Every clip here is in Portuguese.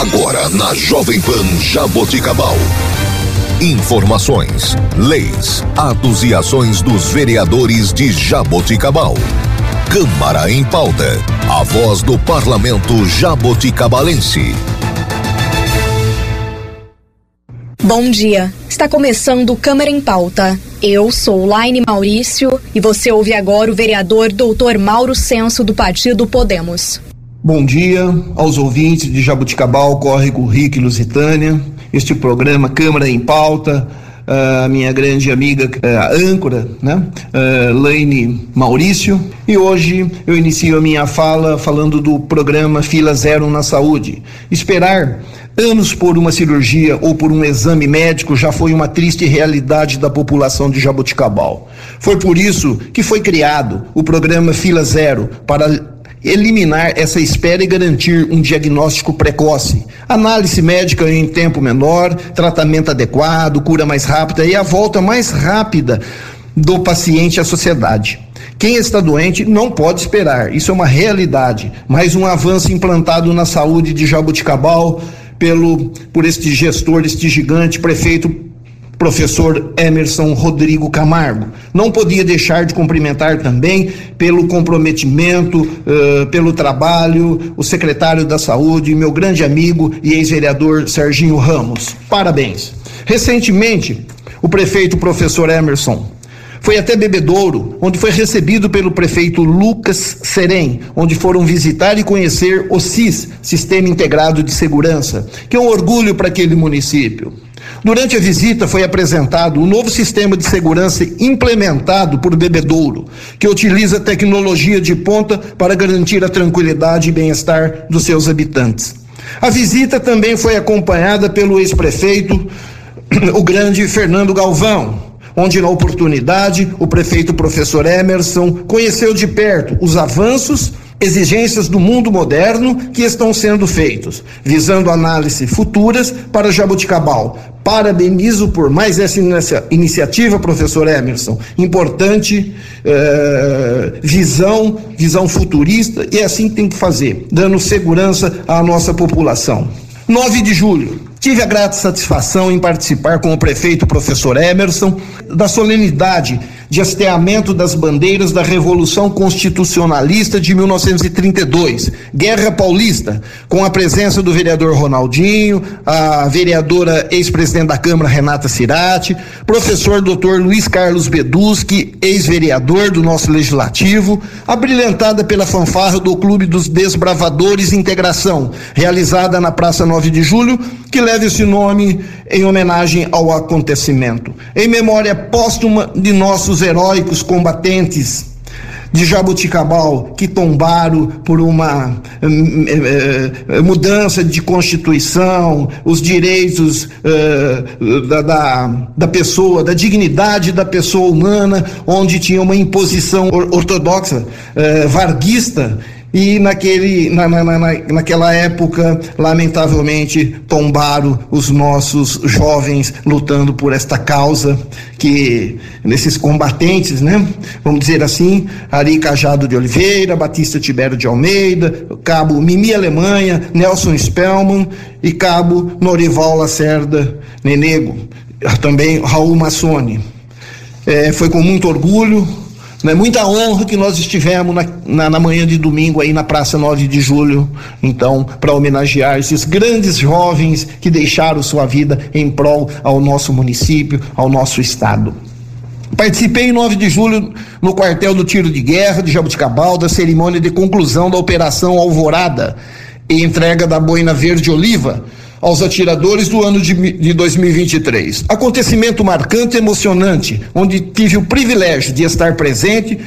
Agora na Jovem Pan Jaboticabal. Informações, leis, atos e ações dos vereadores de Jaboticabal. Câmara em pauta. A voz do parlamento jaboticabalense. Bom dia. Está começando Câmara em Pauta. Eu sou Laine Maurício e você ouve agora o vereador Dr. Mauro Senso do Partido Podemos. Bom dia aos ouvintes de Jabuticabal, Córrego Rico e Lusitânia. Este programa Câmara em Pauta, a minha grande amiga, a âncora, né? Laine Maurício. E hoje eu inicio a minha fala falando do programa Fila Zero na Saúde. Esperar anos por uma cirurgia ou por um exame médico já foi uma triste realidade da população de Jaboticabal. Foi por isso que foi criado o programa Fila Zero para eliminar essa espera e garantir um diagnóstico precoce, análise médica em tempo menor, tratamento adequado, cura mais rápida e a volta mais rápida do paciente à sociedade. Quem está doente não pode esperar, isso é uma realidade. Mais um avanço implantado na saúde de Jabuticabal pelo por este gestor, este gigante prefeito professor Emerson Rodrigo Camargo. Não podia deixar de cumprimentar também pelo comprometimento, uh, pelo trabalho, o secretário da Saúde, meu grande amigo e ex-vereador Serginho Ramos. Parabéns. Recentemente, o prefeito professor Emerson foi até Bebedouro, onde foi recebido pelo prefeito Lucas Serem, onde foram visitar e conhecer o SIS, Sistema Integrado de Segurança, que é um orgulho para aquele município. Durante a visita foi apresentado o um novo sistema de segurança implementado por Bebedouro, que utiliza tecnologia de ponta para garantir a tranquilidade e bem-estar dos seus habitantes. A visita também foi acompanhada pelo ex-prefeito, o grande Fernando Galvão, onde na oportunidade o prefeito professor Emerson conheceu de perto os avanços exigências do mundo moderno que estão sendo feitos, visando análise futuras para Jabuticabal. Parabenizo por mais essa iniciativa, professor Emerson. Importante eh, visão, visão futurista, e é assim que tem que fazer, dando segurança à nossa população. 9 de julho, Tive a grata satisfação em participar com o prefeito professor Emerson da solenidade de hasteamento das bandeiras da Revolução Constitucionalista de 1932, Guerra Paulista, com a presença do vereador Ronaldinho, a vereadora ex-presidente da Câmara Renata Cirati, professor doutor Luiz Carlos Beduski, ex-vereador do nosso legislativo, abrilhantada pela fanfarra do Clube dos Desbravadores Integração, realizada na Praça 9 de Julho, que leva esse nome em homenagem ao acontecimento. Em memória póstuma de nossos heróicos combatentes de Jabuticabal que tombaram por uma eh, eh, mudança de constituição, os direitos eh, da, da, da, pessoa, da dignidade da pessoa humana, onde tinha uma imposição ortodoxa, varguista e naquele, na, na, na, naquela época, lamentavelmente, tombaram os nossos jovens lutando por esta causa, que nesses combatentes, né? Vamos dizer assim, Ari Cajado de Oliveira, Batista Tibério de Almeida, Cabo Mimi Alemanha, Nelson Spellman e Cabo Norival Lacerda Nenego, também Raul Massoni. É, foi com muito orgulho né? Muita honra que nós estivemos na, na, na, manhã de domingo aí na Praça 9 de Julho, então, para homenagear esses grandes jovens que deixaram sua vida em prol ao nosso município, ao nosso estado. Participei em 9 de julho no quartel do tiro de guerra de Jabuticabal da cerimônia de conclusão da Operação Alvorada e entrega da boina verde oliva aos atiradores do ano de, de 2023. Acontecimento marcante e emocionante, onde tive o privilégio de estar presente,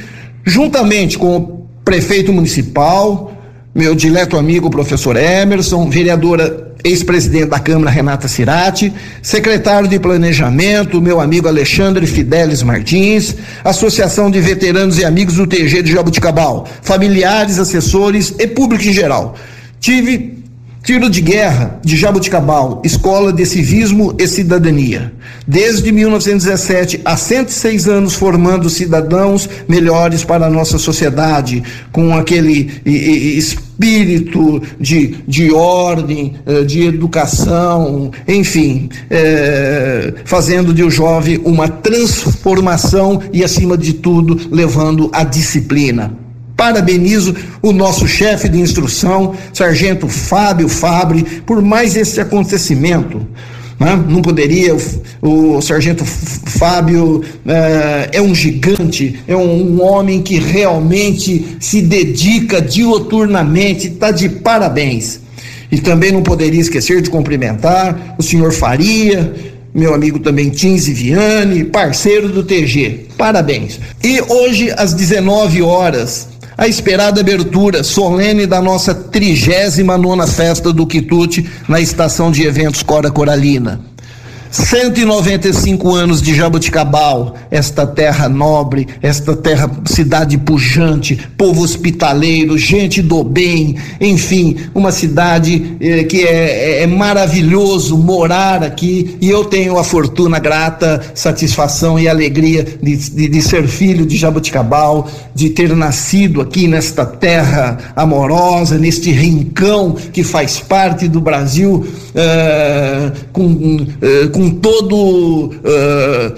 juntamente com o prefeito municipal, meu dileto amigo professor Emerson, vereadora ex-presidente da Câmara Renata Cirati, secretário de Planejamento, meu amigo Alexandre Fidelis Martins, Associação de Veteranos e Amigos do TG de Jabuticabal, familiares, assessores e público em geral. Tive Tiro de Guerra de Jabuticabal, Escola de Civismo e Cidadania. Desde 1917, há 106 anos formando cidadãos melhores para a nossa sociedade, com aquele espírito de, de ordem, eh, de educação, enfim, é, fazendo de o jovem uma transformação e, acima de tudo, levando a disciplina. Parabenizo o nosso chefe de instrução, Sargento Fábio Fabre, por mais esse acontecimento. Né? Não poderia, o, o Sargento Fábio é, é, um gigante, é um, um homem que realmente se dedica dioturnamente, está de parabéns. E também não poderia esquecer de cumprimentar o senhor Faria, meu amigo também Tinzi Viane, parceiro do TG. Parabéns. E hoje, às 19 horas, a esperada abertura solene da nossa 39 nona festa do Quitute na estação de eventos Cora Coralina. 195 anos de Jaboticabal, esta terra nobre, esta terra cidade pujante, povo hospitaleiro, gente do bem, enfim, uma cidade eh, que é, é, é, maravilhoso morar aqui e eu tenho a fortuna, grata satisfação e alegria de, de, de ser filho de Jaboticabal, de ter nascido aqui nesta terra amorosa, neste rincão que faz parte do Brasil, eh, com, eh, com com todo uh,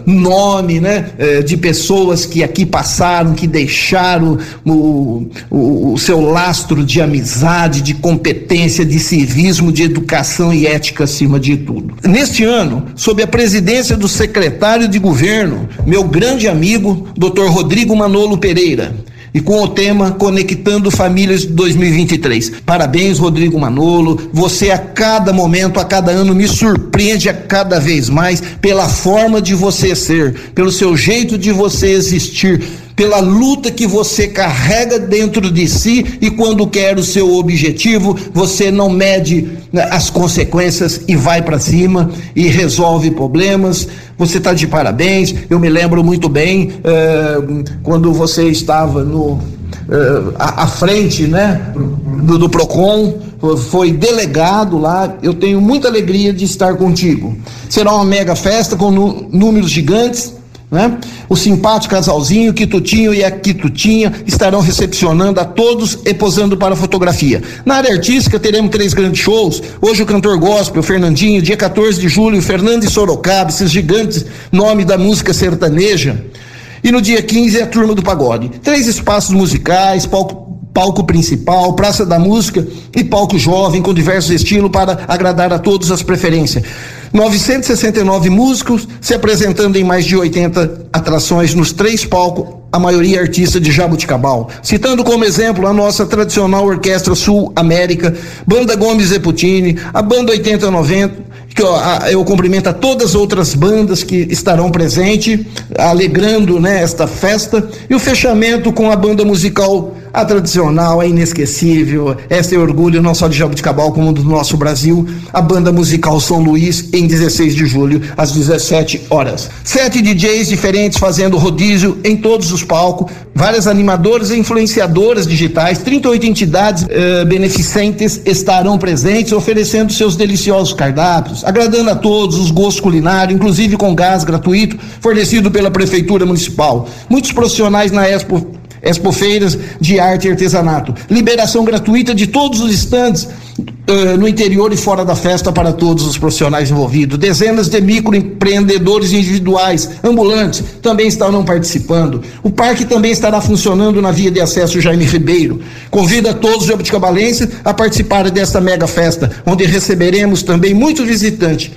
nome né, uh, de pessoas que aqui passaram, que deixaram o, o, o, seu lastro de amizade, de competência, de civismo, de educação e ética acima de tudo. Neste ano, sob a presidência do secretário de governo, meu grande amigo, Dr. Rodrigo Manolo Pereira, e com o tema Conectando Famílias de 2023. Parabéns, Rodrigo Manolo. Você a cada momento, a cada ano me surpreende a cada vez mais pela forma de você ser, pelo seu jeito de você existir pela luta que você carrega dentro de si e quando quer o seu objetivo, você não mede né, as consequências e vai para cima e resolve problemas. Você está de parabéns. Eu me lembro muito bem eh, quando você estava no eh, à, frente, né, do, do Procon foi delegado lá. Eu tenho muita alegria de estar contigo. Será uma mega festa com números gigantes né? O simpático casalzinho, Quitutinho e a Quitutinha estarão recepcionando a todos e posando para a fotografia. Na área artística teremos três grandes shows. Hoje o cantor gospel, Fernandinho, dia 14 de julho, Fernando e Sorocaba, esses gigantes nome da música sertaneja. E no dia 15 é a turma do pagode. Três espaços musicais, palco palco principal, praça da música e palco jovem com diversos estilos para agradar a todos as preferências. 969 músicos se apresentando em mais de 80 atrações nos três palcos, a maioria artista de Jabuticabal. Citando como exemplo a nossa tradicional Orquestra Sul América, Banda Gomes Zeputini, a Banda 8090, que ó, eu cumprimento a todas as outras bandas que estarão presentes, alegrando né, esta festa, e o fechamento com a banda musical a tradicional, a inesquecível, essa é orgulho não só de Jabuticabal, como do nosso Brasil, a banda musical São Luís, em 16 de julho, às 17 horas. Sete DJs diferentes fazendo rodízio em todos os palcos, várias animadoras e influenciadoras digitais, 38 entidades eh, beneficentes estarão presentes, oferecendo seus deliciosos cardápios, agradando a todos os gostos culinários, inclusive com gás gratuito fornecido pela Prefeitura Municipal. Muitos profissionais na Expo expofeiras de arte e artesanato. Liberação gratuita de todos os estandes uh, no interior e fora da festa para todos os profissionais envolvidos. Dezenas de microempreendedores individuais, ambulantes, também estarão participando. O parque também estará funcionando na via de acesso Jaime Ribeiro. Convida todos os jabuticabalenses a participar desta mega festa, onde receberemos também muitos visitantes.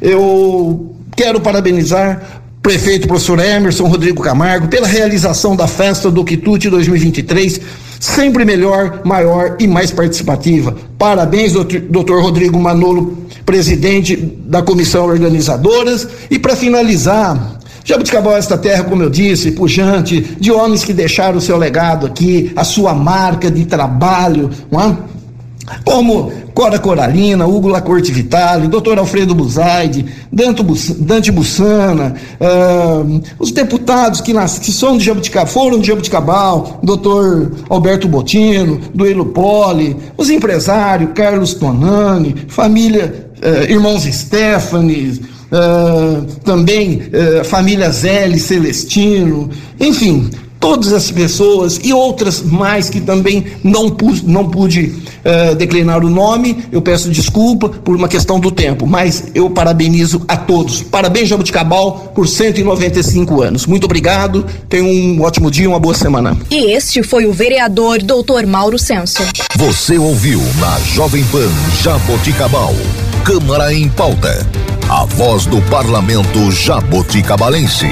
Eu quero parabenizar prefeito professor Emerson Rodrigo Camargo, pela realização da festa do Quitute 2023, sempre melhor, maior e mais participativa. Parabéns, doutor Rodrigo Manolo, presidente da comissão organizadoras. E para finalizar, Jabuticabal é esta terra, como eu disse, pujante, de homens que deixaram o seu legado aqui, a sua marca de trabalho, não é? como Cora Coralina, Hugo Lacorte Vitale, doutor Alfredo Buzaide, Dante Bussana, uh, os deputados que, nas, que são de Jabuticabal, foram de Jabuticabal, doutor Alberto Botino, Duelo Poli, os empresários, Carlos Tonani, família, uh, irmãos Stephanie, uh, também uh, família Zé Celestino, enfim, todas as pessoas e outras mais que também não pude, não pude uh, declinar o nome, eu peço desculpa por uma questão do tempo, mas eu parabenizo a todos. Parabéns, Jabuticabal, por 195 anos. Muito obrigado, tenha um ótimo dia, uma boa semana. E este foi o vereador Dr. Mauro Senso. Você ouviu na Jovem Pan Jaboticabal. Câmara em pauta. A voz do parlamento jaboticabalense.